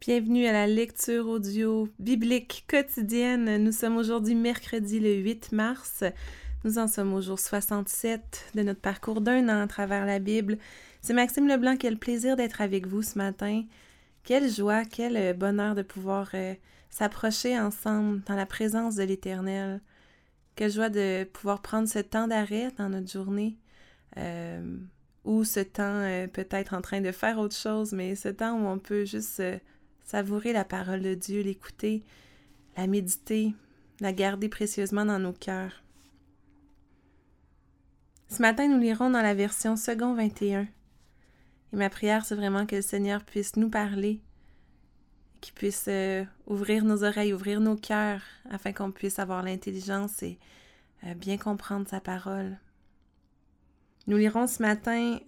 Bienvenue à la lecture audio biblique quotidienne. Nous sommes aujourd'hui mercredi le 8 mars. Nous en sommes au jour 67 de notre parcours d'un an à travers la Bible. C'est Maxime Leblanc le plaisir d'être avec vous ce matin. Quelle joie, quel euh, bonheur de pouvoir euh, s'approcher ensemble dans la présence de l'Éternel. Quelle joie de pouvoir prendre ce temps d'arrêt dans notre journée. Euh, ou ce temps peut-être en train de faire autre chose, mais ce temps où on peut juste savourer la parole de Dieu, l'écouter, la méditer, la garder précieusement dans nos cœurs. Ce matin, nous lirons dans la version second 21. Et ma prière, c'est vraiment que le Seigneur puisse nous parler, qu'il puisse euh, ouvrir nos oreilles, ouvrir nos cœurs, afin qu'on puisse avoir l'intelligence et euh, bien comprendre sa parole. Nous lirons ce matin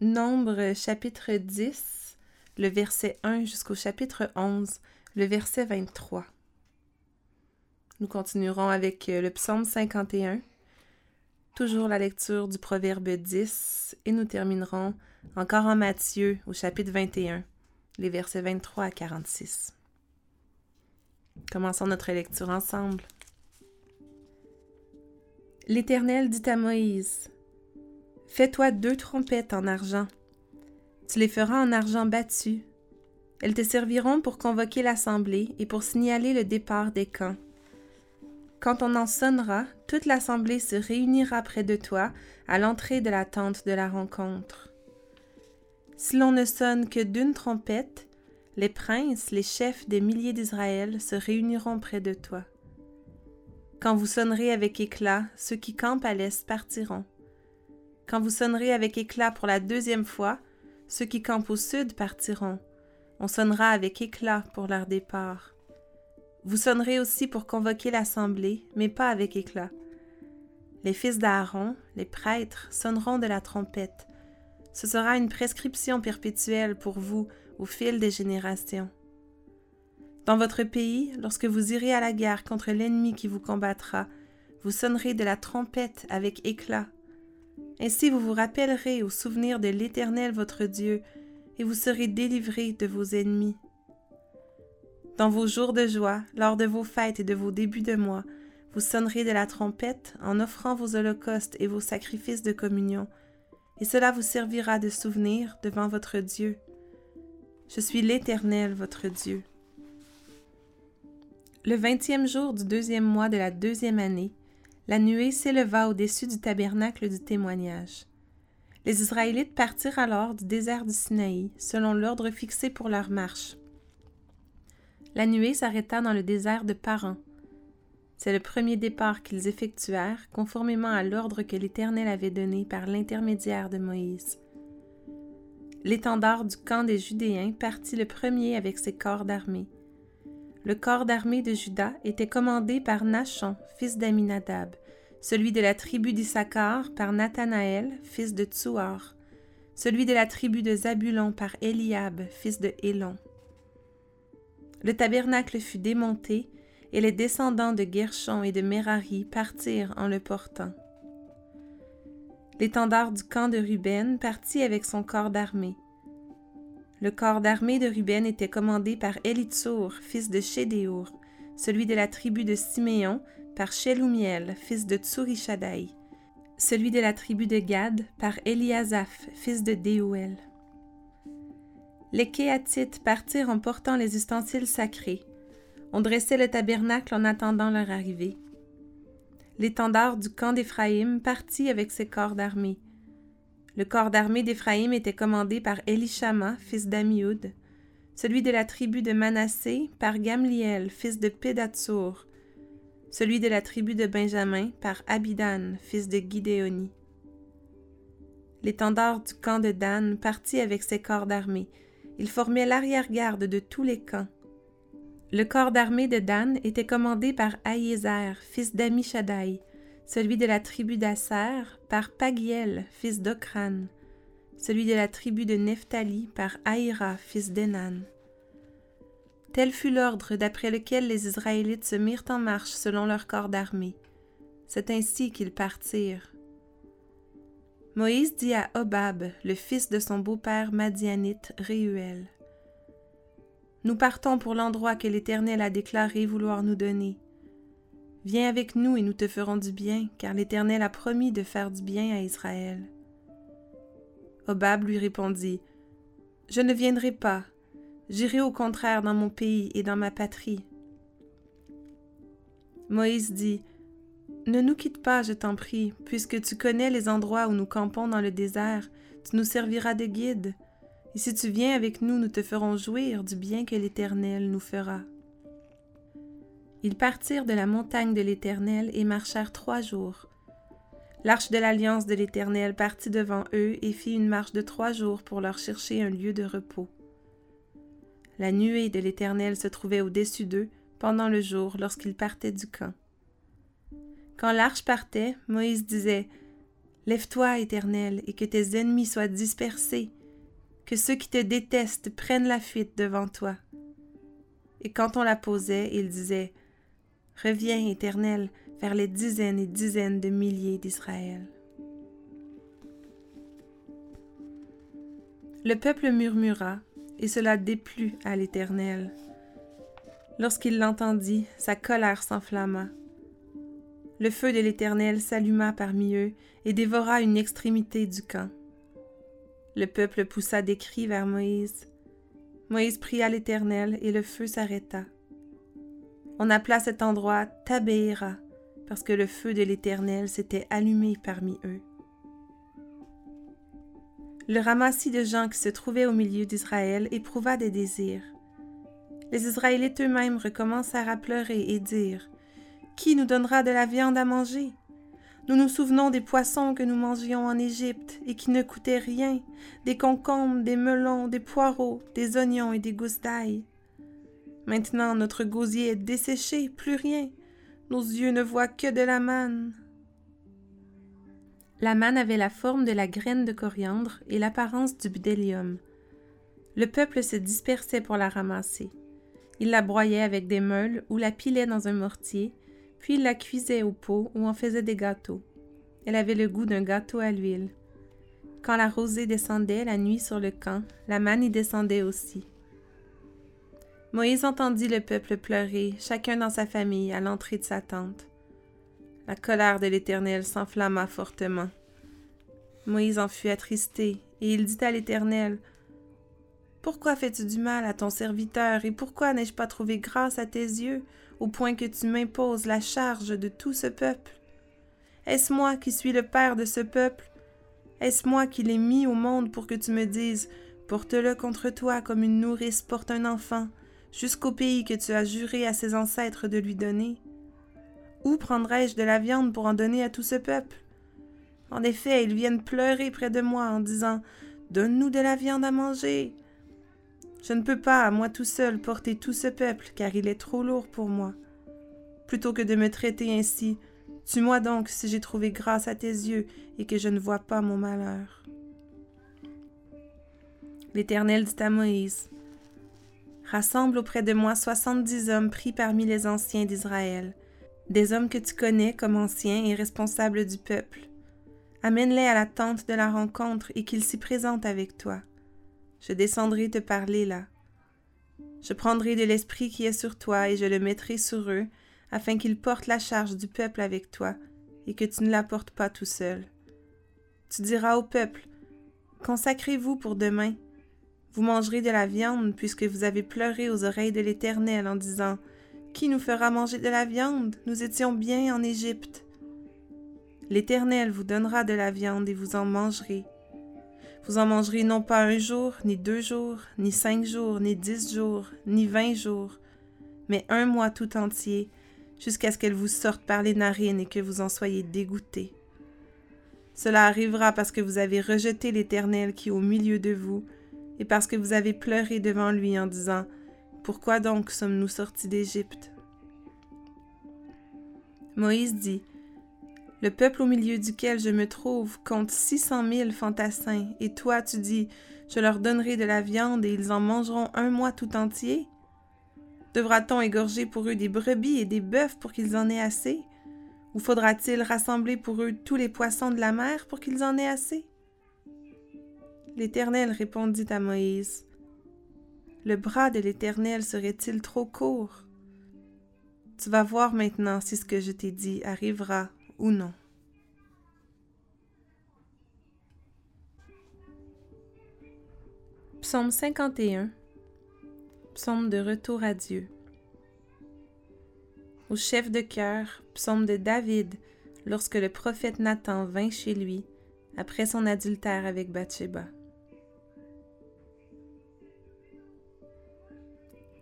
Nombre chapitre 10, le verset 1 jusqu'au chapitre 11, le verset 23. Nous continuerons avec euh, le psaume 51, toujours la lecture du proverbe 10, et nous terminerons encore en Matthieu au chapitre 21, les versets 23 à 46. Commençons notre lecture ensemble. L'Éternel dit à Moïse, Fais-toi deux trompettes en argent tu les feras en argent battu. Elles te serviront pour convoquer l'assemblée et pour signaler le départ des camps. Quand on en sonnera, toute l'assemblée se réunira près de toi à l'entrée de la tente de la rencontre. Si l'on ne sonne que d'une trompette, les princes, les chefs des milliers d'Israël se réuniront près de toi. Quand vous sonnerez avec éclat, ceux qui campent à l'est partiront. Quand vous sonnerez avec éclat pour la deuxième fois, ceux qui campent au sud partiront. On sonnera avec éclat pour leur départ. Vous sonnerez aussi pour convoquer l'assemblée, mais pas avec éclat. Les fils d'Aaron, les prêtres, sonneront de la trompette. Ce sera une prescription perpétuelle pour vous au fil des générations. Dans votre pays, lorsque vous irez à la guerre contre l'ennemi qui vous combattra, vous sonnerez de la trompette avec éclat ainsi vous vous rappellerez au souvenir de l'Éternel votre Dieu, et vous serez délivrés de vos ennemis. Dans vos jours de joie, lors de vos fêtes et de vos débuts de mois, vous sonnerez de la trompette en offrant vos holocaustes et vos sacrifices de communion, et cela vous servira de souvenir devant votre Dieu. Je suis l'Éternel votre Dieu. Le vingtième jour du deuxième mois de la deuxième année, la nuée s'éleva au-dessus du tabernacle du témoignage. Les Israélites partirent alors du désert du Sinaï, selon l'ordre fixé pour leur marche. La nuée s'arrêta dans le désert de Paran. C'est le premier départ qu'ils effectuèrent, conformément à l'ordre que l'Éternel avait donné par l'intermédiaire de Moïse. L'étendard du camp des Judéens partit le premier avec ses corps d'armée. Le corps d'armée de Juda était commandé par Nachon, fils d'Aminadab, celui de la tribu d'Issachar par Nathanaël, fils de Tsuar, celui de la tribu de Zabulon par Eliab, fils de Hélon. Le tabernacle fut démonté, et les descendants de Gershon et de Merari partirent en le portant. L'étendard du camp de Ruben partit avec son corps d'armée. Le corps d'armée de Ruben était commandé par Élitsour, fils de Chédéour, celui de la tribu de Siméon par Shelumiel, fils de Tsurishadai, celui de la tribu de Gad par Eliasaph, fils de Déouel. Les Kéatites partirent en portant les ustensiles sacrés. On dressait le tabernacle en attendant leur arrivée. L'étendard du camp d'Éphraïm partit avec ses corps d'armée. Le corps d'armée d'Éphraïm était commandé par Elishama, fils d'Amioud, celui de la tribu de Manassé par Gamliel, fils de Pédatsour, celui de la tribu de Benjamin par Abidan, fils de Gidéoni. L'étendard du camp de Dan partit avec ses corps d'armée. Il formait l'arrière-garde de tous les camps. Le corps d'armée de Dan était commandé par Aïézer, fils d'Amishadai, celui de la tribu d'Asser par Pagiel, fils d'Okran, celui de la tribu de Nephtali par Aïra, fils d'Enan. Tel fut l'ordre d'après lequel les Israélites se mirent en marche selon leur corps d'armée. C'est ainsi qu'ils partirent. Moïse dit à Obab, le fils de son beau-père madianite Réuel Nous partons pour l'endroit que l'Éternel a déclaré vouloir nous donner. Viens avec nous et nous te ferons du bien, car l'Éternel a promis de faire du bien à Israël. Obab lui répondit, Je ne viendrai pas, j'irai au contraire dans mon pays et dans ma patrie. Moïse dit, Ne nous quitte pas, je t'en prie, puisque tu connais les endroits où nous campons dans le désert, tu nous serviras de guide. Et si tu viens avec nous, nous te ferons jouir du bien que l'Éternel nous fera. Ils partirent de la montagne de l'Éternel et marchèrent trois jours. L'arche de l'alliance de l'Éternel partit devant eux et fit une marche de trois jours pour leur chercher un lieu de repos. La nuée de l'Éternel se trouvait au-dessus d'eux pendant le jour lorsqu'ils partaient du camp. Quand l'arche partait, Moïse disait Lève-toi, Éternel, et que tes ennemis soient dispersés, que ceux qui te détestent prennent la fuite devant toi. Et quand on la posait, il disait Reviens, Éternel, vers les dizaines et dizaines de milliers d'Israël. Le peuple murmura, et cela déplut à l'Éternel. Lorsqu'il l'entendit, sa colère s'enflamma. Le feu de l'Éternel s'alluma parmi eux et dévora une extrémité du camp. Le peuple poussa des cris vers Moïse. Moïse pria l'Éternel et le feu s'arrêta. On appela cet endroit Tabéra, parce que le feu de l'Éternel s'était allumé parmi eux. Le ramassis de gens qui se trouvaient au milieu d'Israël éprouva des désirs. Les Israélites eux-mêmes recommencèrent à pleurer et dire Qui nous donnera de la viande à manger? Nous nous souvenons des poissons que nous mangions en Égypte et qui ne coûtaient rien, des concombres, des melons, des poireaux, des oignons et des gousses d'ail. Maintenant notre gosier est desséché, plus rien. Nos yeux ne voient que de la manne. La manne avait la forme de la graine de coriandre et l'apparence du bdélium. Le peuple se dispersait pour la ramasser. Il la broyait avec des meules ou la pilait dans un mortier, puis il la cuisait au pot ou en faisait des gâteaux. Elle avait le goût d'un gâteau à l'huile. Quand la rosée descendait la nuit sur le camp, la manne y descendait aussi. Moïse entendit le peuple pleurer, chacun dans sa famille, à l'entrée de sa tente. La colère de l'Éternel s'enflamma fortement. Moïse en fut attristé, et il dit à l'Éternel, Pourquoi fais-tu du mal à ton serviteur, et pourquoi n'ai-je pas trouvé grâce à tes yeux, au point que tu m'imposes la charge de tout ce peuple? Est-ce moi qui suis le père de ce peuple? Est-ce moi qui l'ai mis au monde pour que tu me dises, Porte-le contre toi comme une nourrice porte un enfant, jusqu'au pays que tu as juré à ses ancêtres de lui donner Où prendrai-je de la viande pour en donner à tout ce peuple? En effet, ils viennent pleurer près de moi en disant Donne-nous de la viande à manger. Je ne peux pas, moi tout seul, porter tout ce peuple, car il est trop lourd pour moi. Plutôt que de me traiter ainsi, tue-moi donc si j'ai trouvé grâce à tes yeux et que je ne vois pas mon malheur. L'Éternel dit à Moïse Rassemble auprès de moi soixante-dix hommes pris parmi les anciens d'Israël, des hommes que tu connais comme anciens et responsables du peuple. Amène-les à la tente de la rencontre et qu'ils s'y présentent avec toi. Je descendrai te parler là. Je prendrai de l'esprit qui est sur toi et je le mettrai sur eux, afin qu'ils portent la charge du peuple avec toi, et que tu ne la portes pas tout seul. Tu diras au peuple, Consacrez-vous pour demain, vous mangerez de la viande, puisque vous avez pleuré aux oreilles de l'Éternel en disant Qui nous fera manger de la viande? Nous étions bien en Égypte. L'Éternel vous donnera de la viande et vous en mangerez. Vous en mangerez non pas un jour, ni deux jours, ni cinq jours, ni dix jours, ni vingt jours, mais un mois tout entier, jusqu'à ce qu'elle vous sorte par les narines et que vous en soyez dégoûtés. Cela arrivera parce que vous avez rejeté l'Éternel qui au milieu de vous, et parce que vous avez pleuré devant lui en disant Pourquoi donc sommes-nous sortis d'Égypte Moïse dit Le peuple au milieu duquel je me trouve compte six cent mille fantassins, et toi tu dis Je leur donnerai de la viande et ils en mangeront un mois tout entier? Devra-t-on égorger pour eux des brebis et des bœufs pour qu'ils en aient assez? Ou faudra-t-il rassembler pour eux tous les poissons de la mer pour qu'ils en aient assez L'Éternel répondit à Moïse, Le bras de l'Éternel serait-il trop court? Tu vas voir maintenant si ce que je t'ai dit arrivera ou non. Psaume 51 Psaume de retour à Dieu Au chef de cœur, psaume de David, lorsque le prophète Nathan vint chez lui après son adultère avec Bathsheba.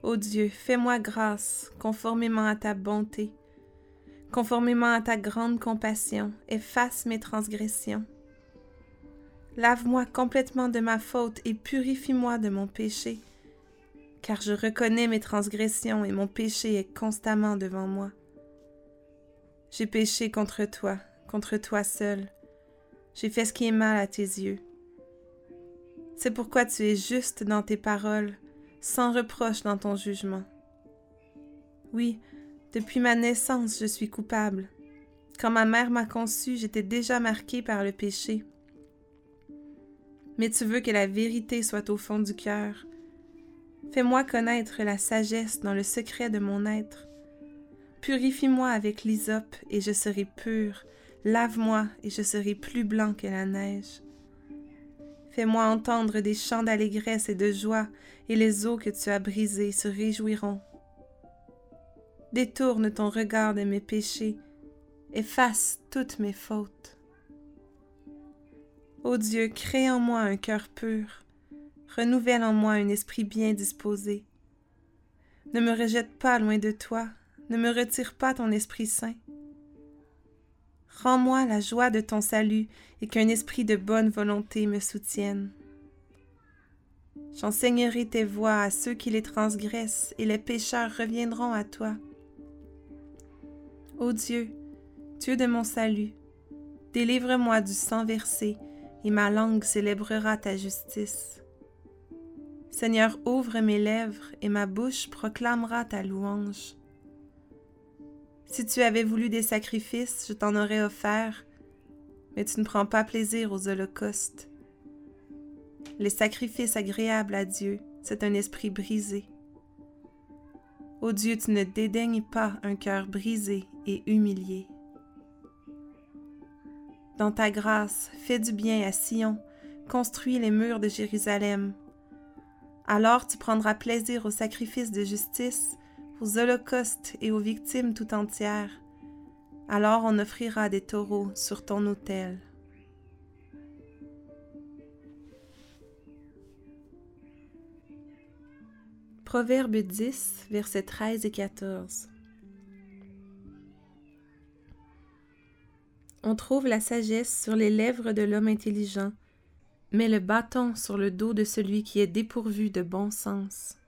Ô Dieu, fais-moi grâce, conformément à ta bonté, conformément à ta grande compassion, efface mes transgressions. Lave-moi complètement de ma faute et purifie-moi de mon péché, car je reconnais mes transgressions et mon péché est constamment devant moi. J'ai péché contre toi, contre toi seul. J'ai fait ce qui est mal à tes yeux. C'est pourquoi tu es juste dans tes paroles, sans reproche dans ton jugement. Oui, depuis ma naissance, je suis coupable. Quand ma mère m'a conçu, j'étais déjà marquée par le péché. Mais tu veux que la vérité soit au fond du cœur. Fais-moi connaître la sagesse dans le secret de mon être. Purifie-moi avec l'hysope et je serai pur. Lave-moi et je serai plus blanc que la neige. Fais-moi entendre des chants d'allégresse et de joie, et les eaux que tu as brisées se réjouiront. Détourne ton regard de mes péchés, efface toutes mes fautes. Ô Dieu, crée en moi un cœur pur, renouvelle en moi un esprit bien disposé. Ne me rejette pas loin de toi, ne me retire pas ton Esprit Saint. Rends-moi la joie de ton salut et qu'un esprit de bonne volonté me soutienne. J'enseignerai tes voies à ceux qui les transgressent et les pécheurs reviendront à toi. Ô Dieu, Dieu de mon salut, délivre-moi du sang versé et ma langue célébrera ta justice. Seigneur, ouvre mes lèvres et ma bouche proclamera ta louange. Si tu avais voulu des sacrifices, je t'en aurais offert, mais tu ne prends pas plaisir aux holocaustes. Les sacrifices agréables à Dieu, c'est un esprit brisé. Ô Dieu, tu ne dédaignes pas un cœur brisé et humilié. Dans ta grâce, fais du bien à Sion, construis les murs de Jérusalem. Alors tu prendras plaisir aux sacrifices de justice aux holocaustes et aux victimes tout entières. Alors on offrira des taureaux sur ton autel. Proverbe 10, versets 13 et 14. On trouve la sagesse sur les lèvres de l'homme intelligent, mais le bâton sur le dos de celui qui est dépourvu de bon sens.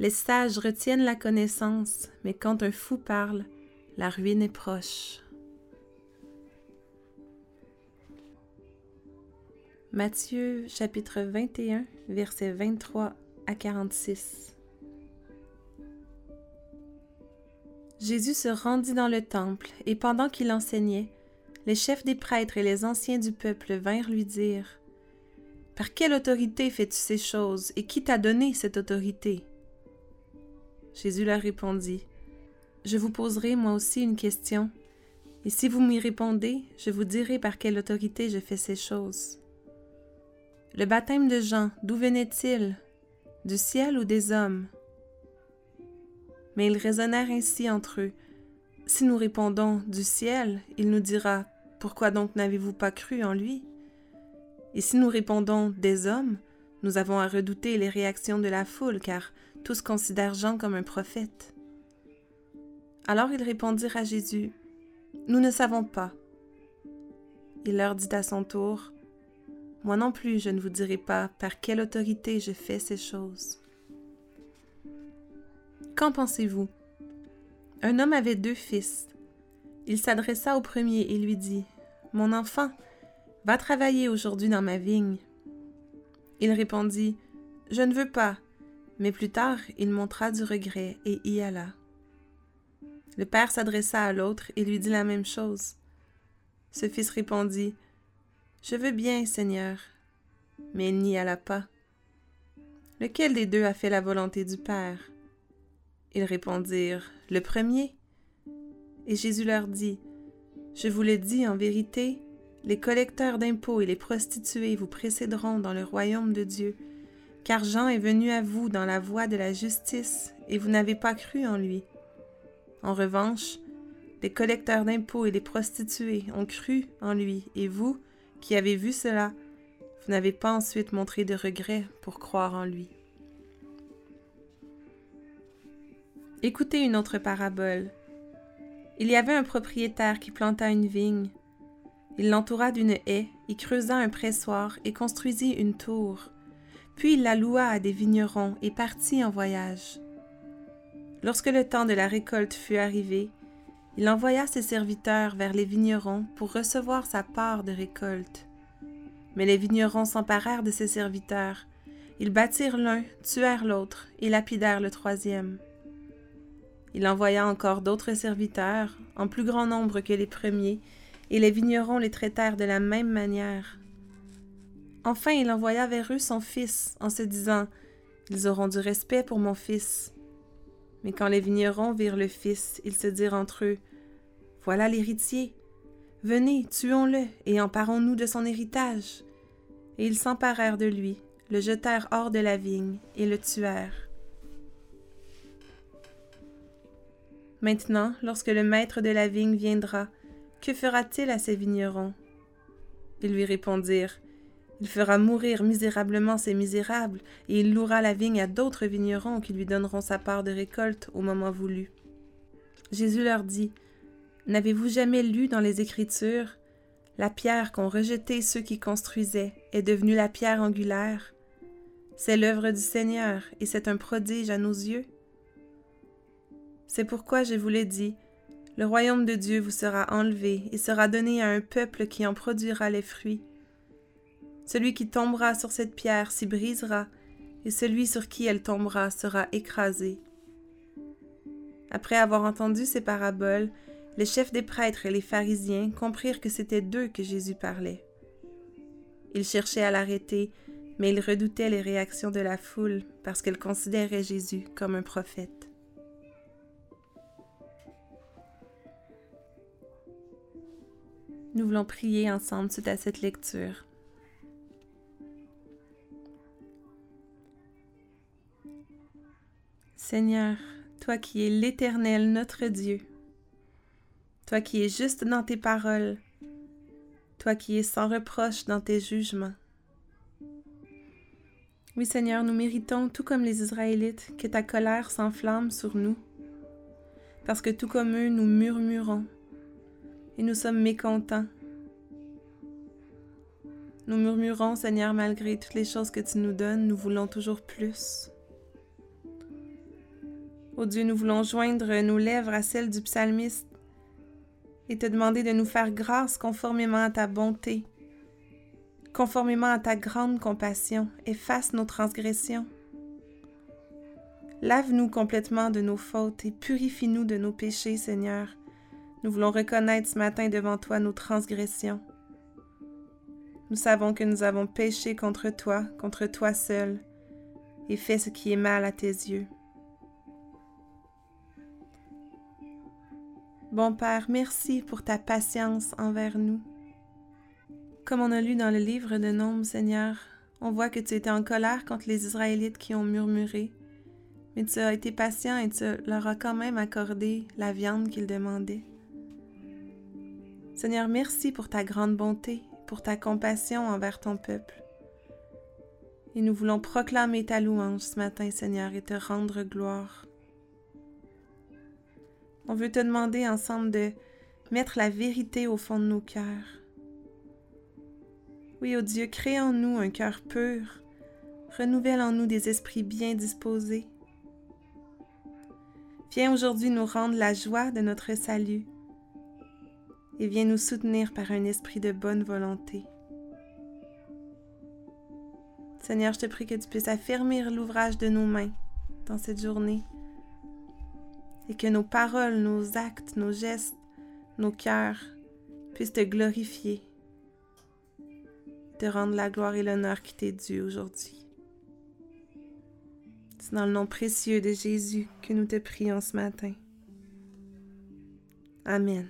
Les sages retiennent la connaissance, mais quand un fou parle, la ruine est proche. Matthieu chapitre 21, versets 23 à 46. Jésus se rendit dans le temple, et pendant qu'il enseignait, les chefs des prêtres et les anciens du peuple vinrent lui dire Par quelle autorité fais-tu ces choses, et qui t'a donné cette autorité? Jésus leur répondit, Je vous poserai moi aussi une question, et si vous m'y répondez, je vous dirai par quelle autorité je fais ces choses. Le baptême de Jean, d'où venait-il? Du ciel ou des hommes Mais ils raisonnèrent ainsi entre eux. Si nous répondons du ciel, il nous dira, Pourquoi donc n'avez-vous pas cru en lui Et si nous répondons des hommes, nous avons à redouter les réactions de la foule, car tous considèrent Jean comme un prophète. Alors ils répondirent à Jésus, Nous ne savons pas. Il leur dit à son tour, Moi non plus je ne vous dirai pas par quelle autorité je fais ces choses. Qu'en pensez-vous? Un homme avait deux fils. Il s'adressa au premier et lui dit, Mon enfant, va travailler aujourd'hui dans ma vigne. Il répondit, Je ne veux pas, mais plus tard, il montra du regret et y alla. Le père s'adressa à l'autre et lui dit la même chose. Ce fils répondit Je veux bien, Seigneur. Mais il n'y alla pas. Lequel des deux a fait la volonté du Père? Ils répondirent, Le premier. Et Jésus leur dit, Je vous le dis en vérité, les collecteurs d'impôts et les prostituées vous précéderont dans le royaume de Dieu, car Jean est venu à vous dans la voie de la justice, et vous n'avez pas cru en lui. En revanche, les collecteurs d'impôts et les prostituées ont cru en lui, et vous, qui avez vu cela, vous n'avez pas ensuite montré de regret pour croire en lui. Écoutez une autre parabole. Il y avait un propriétaire qui planta une vigne. Il l'entoura d'une haie, y creusa un pressoir et construisit une tour. Puis il la loua à des vignerons et partit en voyage. Lorsque le temps de la récolte fut arrivé, il envoya ses serviteurs vers les vignerons pour recevoir sa part de récolte. Mais les vignerons s'emparèrent de ses serviteurs. Ils battirent l'un, tuèrent l'autre et lapidèrent le troisième. Il envoya encore d'autres serviteurs, en plus grand nombre que les premiers, et les vignerons les traitèrent de la même manière. Enfin il envoya vers eux son fils, en se disant Ils auront du respect pour mon fils. Mais quand les vignerons virent le fils, ils se dirent entre eux Voilà l'héritier. Venez, tuons-le et emparons-nous de son héritage. Et ils s'emparèrent de lui, le jetèrent hors de la vigne et le tuèrent. Maintenant, lorsque le maître de la vigne viendra, que fera-t-il à ces vignerons? Ils lui répondirent il fera mourir misérablement ces misérables, et il louera la vigne à d'autres vignerons qui lui donneront sa part de récolte au moment voulu. Jésus leur dit N'avez-vous jamais lu dans les Écritures La pierre qu'ont rejetée ceux qui construisaient est devenue la pierre angulaire. C'est l'œuvre du Seigneur, et c'est un prodige à nos yeux. C'est pourquoi je vous l'ai dit le royaume de Dieu vous sera enlevé et sera donné à un peuple qui en produira les fruits. Celui qui tombera sur cette pierre s'y brisera, et celui sur qui elle tombera sera écrasé. Après avoir entendu ces paraboles, les chefs des prêtres et les pharisiens comprirent que c'était d'eux que Jésus parlait. Ils cherchaient à l'arrêter, mais ils redoutaient les réactions de la foule parce qu'elle considérait Jésus comme un prophète. Nous voulons prier ensemble suite à cette lecture. Seigneur, toi qui es l'Éternel, notre Dieu, toi qui es juste dans tes paroles, toi qui es sans reproche dans tes jugements. Oui Seigneur, nous méritons, tout comme les Israélites, que ta colère s'enflamme sur nous, parce que tout comme eux, nous murmurons et nous sommes mécontents. Nous murmurons, Seigneur, malgré toutes les choses que tu nous donnes, nous voulons toujours plus. Ô Dieu, nous voulons joindre nos lèvres à celles du psalmiste et te demander de nous faire grâce conformément à ta bonté, conformément à ta grande compassion. Efface nos transgressions. Lave-nous complètement de nos fautes et purifie-nous de nos péchés, Seigneur. Nous voulons reconnaître ce matin devant toi nos transgressions. Nous savons que nous avons péché contre toi, contre toi seul, et fait ce qui est mal à tes yeux. Bon Père, merci pour ta patience envers nous. Comme on a lu dans le livre de Nombres, Seigneur, on voit que tu étais en colère contre les Israélites qui ont murmuré, mais tu as été patient et tu leur as quand même accordé la viande qu'ils demandaient. Seigneur, merci pour ta grande bonté, pour ta compassion envers ton peuple. Et nous voulons proclamer ta louange ce matin, Seigneur, et te rendre gloire. On veut te demander ensemble de mettre la vérité au fond de nos cœurs. Oui, ô oh Dieu, crée en nous un cœur pur, renouvelle en nous des esprits bien disposés. Viens aujourd'hui nous rendre la joie de notre salut et viens nous soutenir par un esprit de bonne volonté. Seigneur, je te prie que tu puisses affermir l'ouvrage de nos mains dans cette journée et que nos paroles, nos actes, nos gestes, nos cœurs puissent te glorifier, te rendre la gloire et l'honneur qui t'est dû aujourd'hui. C'est dans le nom précieux de Jésus que nous te prions ce matin. Amen.